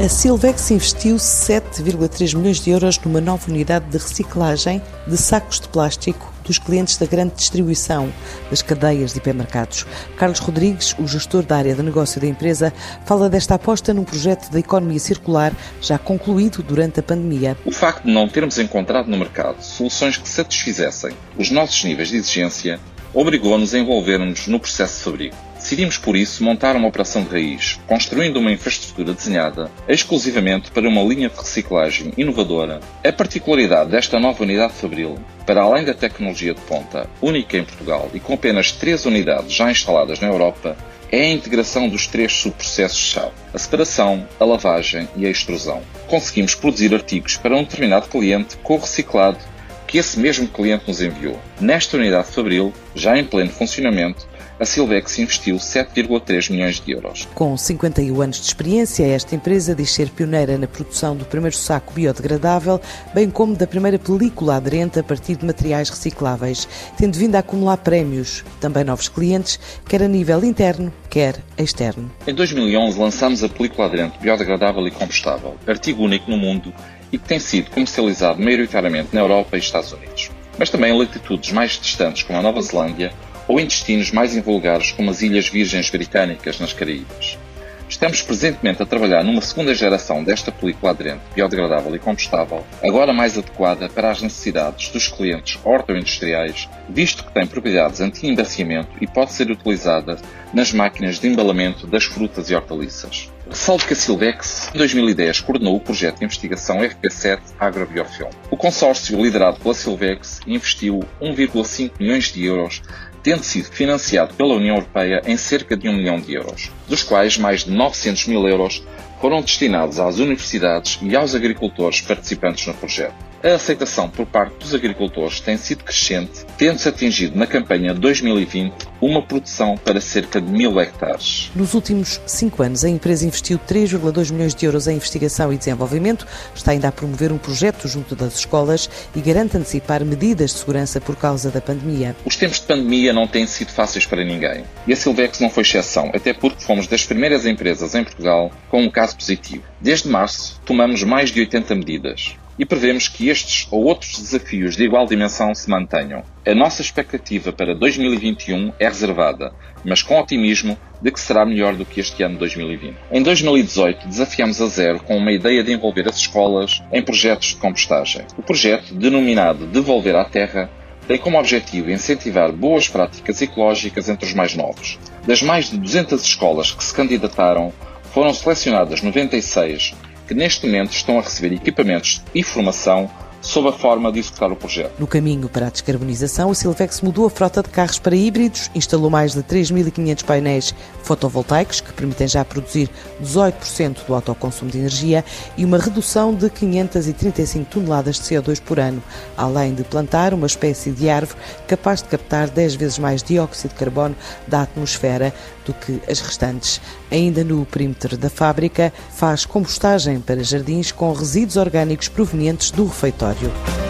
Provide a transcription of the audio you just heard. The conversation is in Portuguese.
A Silvex investiu 7,3 milhões de euros numa nova unidade de reciclagem de sacos de plástico dos clientes da grande distribuição das cadeias de hipermercados. Carlos Rodrigues, o gestor da área de negócio da empresa, fala desta aposta num projeto de economia circular já concluído durante a pandemia. O facto de não termos encontrado no mercado soluções que satisfizessem os nossos níveis de exigência obrigou-nos a envolvermos no processo de fabrico. Decidimos, por isso, montar uma operação de raiz, construindo uma infraestrutura desenhada exclusivamente para uma linha de reciclagem inovadora. A particularidade desta nova unidade de Fabril, para além da tecnologia de ponta, única em Portugal e com apenas três unidades já instaladas na Europa, é a integração dos três subprocessos-chave: a separação, a lavagem e a extrusão. Conseguimos produzir artigos para um determinado cliente com o reciclado que esse mesmo cliente nos enviou. Nesta unidade de Fabril, já em pleno funcionamento, a Silvex investiu 7,3 milhões de euros. Com 51 anos de experiência, esta empresa diz ser pioneira na produção do primeiro saco biodegradável, bem como da primeira película aderente a partir de materiais recicláveis, tendo vindo a acumular prémios, também novos clientes, quer a nível interno, quer externo. Em 2011 lançamos a película aderente biodegradável e compostável, artigo único no mundo e que tem sido comercializado maioritariamente na Europa e Estados Unidos, mas também em latitudes mais distantes como a Nova Zelândia ou em destinos mais invulgares como as Ilhas Virgens Britânicas nas Caraíbas. Estamos presentemente a trabalhar numa segunda geração desta película aderente, biodegradável e compostável, agora mais adequada para as necessidades dos clientes horto-industriais, visto que tem propriedades anti-embaciamento e pode ser utilizada nas máquinas de embalamento das frutas e hortaliças. Ressalto que a Silvex, em 2010, coordenou o projeto de investigação RP7 Agrobiofilm. O consórcio, liderado pela Silvex, investiu 1,5 milhões de euros tendo sido financiado pela União Europeia em cerca de 1 milhão de euros, dos quais mais de 900 mil euros foram destinados às universidades e aos agricultores participantes no projeto. A aceitação por parte dos agricultores tem sido crescente, tendo-se atingido na campanha 2020 uma produção para cerca de mil hectares. Nos últimos cinco anos, a empresa investiu 3,2 milhões de euros em investigação e desenvolvimento, está ainda a promover um projeto junto das escolas e garante antecipar medidas de segurança por causa da pandemia. Os tempos de pandemia não têm sido fáceis para ninguém e a Silvex não foi exceção, até porque fomos das primeiras empresas em Portugal com um caso positivo. Desde março, tomamos mais de 80 medidas e prevemos que estes ou outros desafios de igual dimensão se mantenham. A nossa expectativa para 2021 é reservada, mas com otimismo de que será melhor do que este ano 2020. Em 2018, desafiamos a zero com uma ideia de envolver as escolas em projetos de compostagem. O projeto, denominado Devolver à Terra, tem como objetivo incentivar boas práticas ecológicas entre os mais novos. Das mais de 200 escolas que se candidataram, foram selecionadas 96 que neste momento estão a receber equipamentos e formação sob a forma de executar o projeto. No caminho para a descarbonização, o Silvex mudou a frota de carros para híbridos, instalou mais de 3.500 painéis fotovoltaicos, que permitem já produzir 18% do autoconsumo de energia e uma redução de 535 toneladas de CO2 por ano, além de plantar uma espécie de árvore capaz de captar 10 vezes mais dióxido de carbono da atmosfera do que as restantes. Ainda no perímetro da fábrica, faz compostagem para jardins com resíduos orgânicos provenientes do refeitório. Rádio.